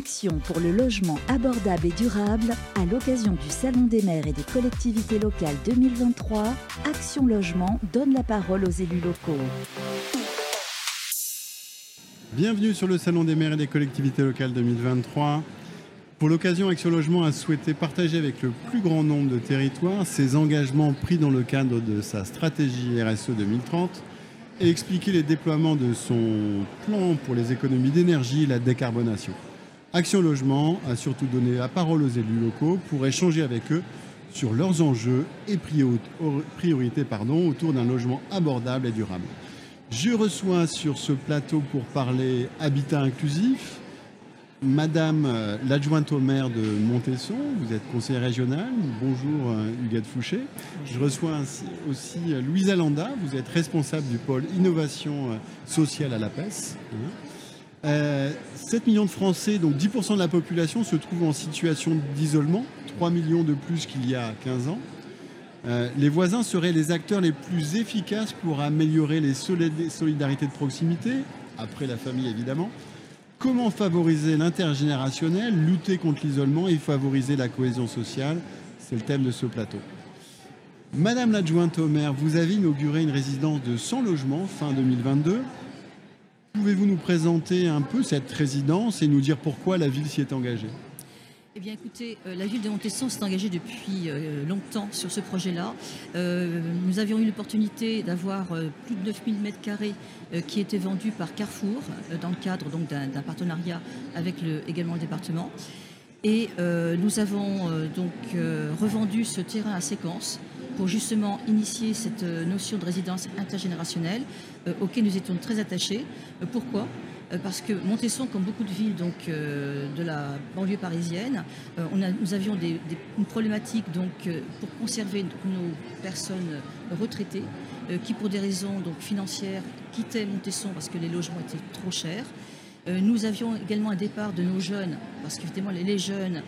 action pour le logement abordable et durable à l'occasion du Salon des maires et des collectivités locales 2023. Action Logement donne la parole aux élus locaux. Bienvenue sur le Salon des maires et des collectivités locales 2023. Pour l'occasion, Action Logement a souhaité partager avec le plus grand nombre de territoires ses engagements pris dans le cadre de sa stratégie RSE 2030 et expliquer les déploiements de son plan pour les économies d'énergie et la décarbonation. Action Logement a surtout donné la parole aux élus locaux pour échanger avec eux sur leurs enjeux et priorités pardon, autour d'un logement abordable et durable. Je reçois sur ce plateau pour parler habitat inclusif, Madame euh, l'adjointe au maire de Montesson, vous êtes conseillère régionale. Bonjour euh, Huguette Fouché. Je reçois aussi euh, Louise Alanda, vous êtes responsable du pôle innovation sociale à la PES. 7 millions de Français, donc 10% de la population, se trouvent en situation d'isolement, 3 millions de plus qu'il y a 15 ans. les voisins seraient les acteurs les plus efficaces pour améliorer les solidarités de proximité, après la famille évidemment, Comment favoriser l'intergénérationnel, lutter contre l'isolement et favoriser la cohésion sociale? C'est le thème de ce plateau. Madame l'adjointe au maire, vous avez inauguré une résidence de 100 logements fin 2022. Pouvez-vous nous présenter un peu cette résidence et nous dire pourquoi la ville s'y est engagée? Eh bien, écoutez, euh, la ville de Montesson s'est engagée depuis euh, longtemps sur ce projet-là. Euh, nous avions eu l'opportunité d'avoir plus de 9000 m2 qui étaient vendus par Carrefour dans le cadre d'un partenariat avec le, également le département. Et nous avons donc revendu ce terrain à séquence pour justement initier cette notion de résidence intergénérationnelle auquel nous étions très attachés. pourquoi? Euh, parce que Montesson, comme beaucoup de villes euh, de la banlieue parisienne, euh, nous avions une problématique pour conserver nos personnes retraitées qui, pour des raisons donc, financières, quittaient Montesson parce que les logements étaient trop chers. nous avions également un départ de nos jeunes, parce qu'évidemment les jeunes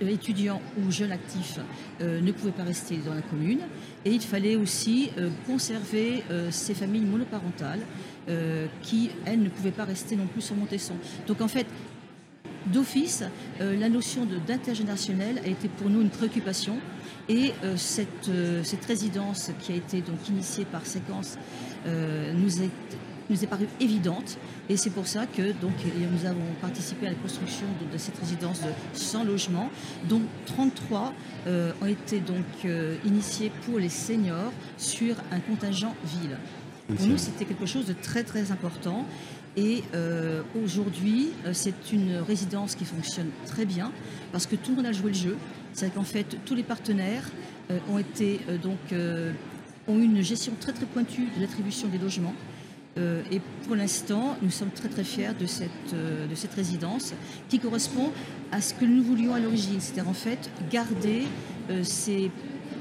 étudiants ou jeunes actifs ne pouvaient pas rester dans la commune. Et il fallait aussi conserver ces familles monoparentales euh, qui, elle, ne pouvait pas rester non plus sur Montesson. Donc en fait, d'office, euh, la notion d'intergénérationnel a été pour nous une préoccupation. Et euh, cette, cette, résidence qui a été donc initiée par Séquence nous est nous est parue évidente et c'est pour ça que donc, nous avons participé à la construction de, cette résidence de 100 logements, dont 33 ont été donc initiés pour les seniors sur un contingent ville. Pour nous, c'était quelque chose de très très important. Et euh, aujourd'hui, euh, c'est une résidence qui fonctionne très bien parce que tout le monde a joué le jeu. C'est qu'en fait, tous les partenaires euh, ont été donc ont eu une gestion très très pointue de l'attribution des logements. Et pour l'instant, nous sommes très très fiers de cette, de cette résidence qui correspond à ce que nous voulions à l'origine, c'est-à-dire en fait garder ces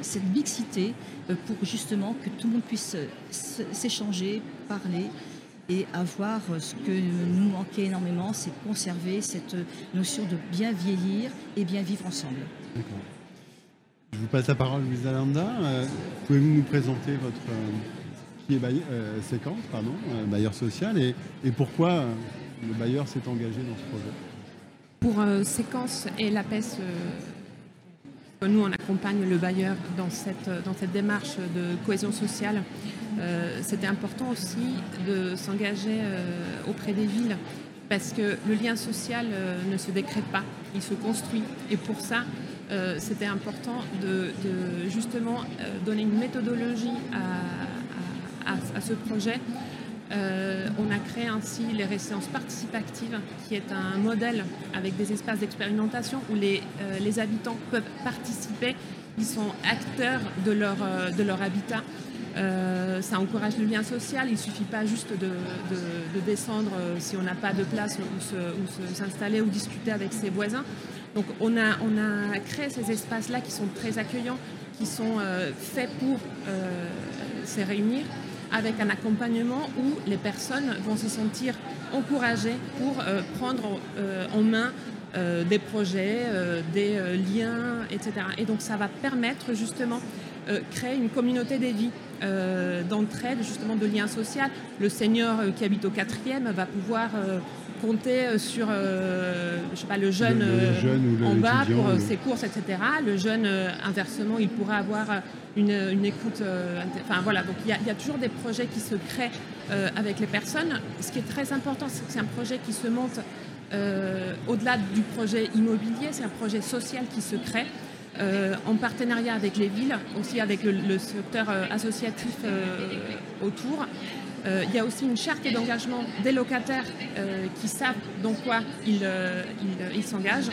cette mixité euh, pour justement que tout le monde puisse euh, s'échanger, parler et avoir euh, ce que nous manquait énormément, c'est conserver cette notion de bien vieillir et bien vivre ensemble. Je vous passe la parole, Louise Alanda. Pouvez-vous nous présenter votre qui est bailleur, séquence, pardon, bailleur social, et, pourquoi le bailleur s'est engagé dans ce projet? Pour séquence et la PES nous, on accompagne le bailleur dans cette, dans cette démarche de cohésion sociale. Euh, c'était important aussi de s'engager euh, auprès des villes parce que le lien social euh, ne se décrète pas, il se construit. Et pour ça, c'était important de, justement donner une méthodologie à ce projet euh, on a créé ainsi les résidences participatives, qui est un modèle avec des espaces d'expérimentation où les, euh, habitants peuvent participer, ils sont acteurs de leur, euh, habitat. ça encourage le lien social, il ne suffit pas juste de, descendre si on n'a pas de place où s'installer ou discuter avec ses voisins. Donc on a créé ces espaces-là qui sont très accueillants, qui sont faits pour se réunir avec un accompagnement où les personnes vont se sentir encouragées pour euh, prendre euh, en main euh, des projets, des liens, etc. Et donc ça va permettre justement créer une communauté des vies d'entraide, justement de liens sociaux. Le senior qui habite au quatrième va pouvoir compter sur je sais pas, le jeune, en bas pour ses courses, etc. Le jeune, inversement, il pourrait avoir une, écoute. enfin voilà, donc il y, a toujours des projets qui se créent avec les personnes. Ce qui est très important, c'est que c'est un projet qui se monte au-delà du projet immobilier, c'est un projet social qui se crée. Euh, en partenariat avec les villes, aussi avec le, secteur euh, associatif euh, autour. il y a aussi une charte d'engagement des locataires qui savent dans quoi ils s'engagent.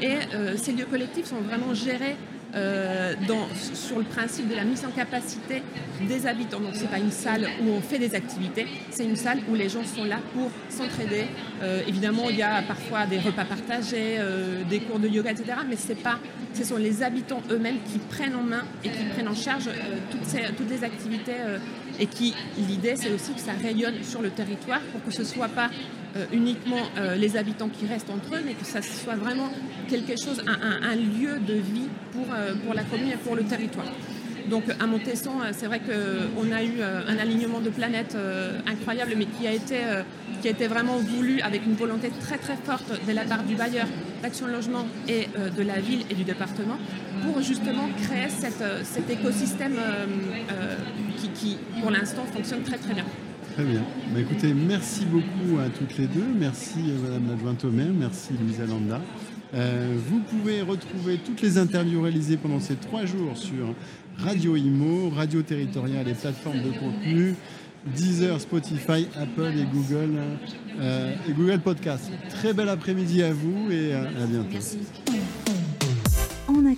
Et ces lieux collectifs sont vraiment gérés euh, sur le principe de la mise en capacité des habitants. Donc ce n'est pas une salle où on fait des activités, c'est une salle où les gens sont là pour s'entraider. Euh, évidemment, il y a parfois des repas partagés, euh, des cours de yoga, etc. Mais c'est pas, ce sont les habitants eux-mêmes qui prennent en main et qui prennent en charge toutes, les activités et qui, l'idée, c'est aussi que ça rayonne sur le territoire pour que ce ne soit pas uniquement les habitants qui restent entre eux, mais que ça soit vraiment quelque chose, un lieu de vie pour, euh, pour la commune et pour le territoire. Donc à Montesson, euh, c'est vrai qu'on a eu euh, un alignement de planètes incroyable, mais qui a, été, qui a été vraiment voulu avec une volonté très très forte de la part du bailleur, d'Action Logement et de la ville et du département, pour justement créer cet écosystème qui, qui, pour l'instant, fonctionne très très bien. Très bien. Bah, écoutez, merci beaucoup à toutes les deux. Merci Madame l'adjointe au maire, merci Louisa Landa. Euh, vous pouvez retrouver toutes les interviews réalisées pendant ces trois jours sur Radio Imo, Radio Territoriale et plateformes de contenu, Deezer, Spotify, Apple et Google, euh, et Google Podcast. Très bel après-midi à vous et à bientôt.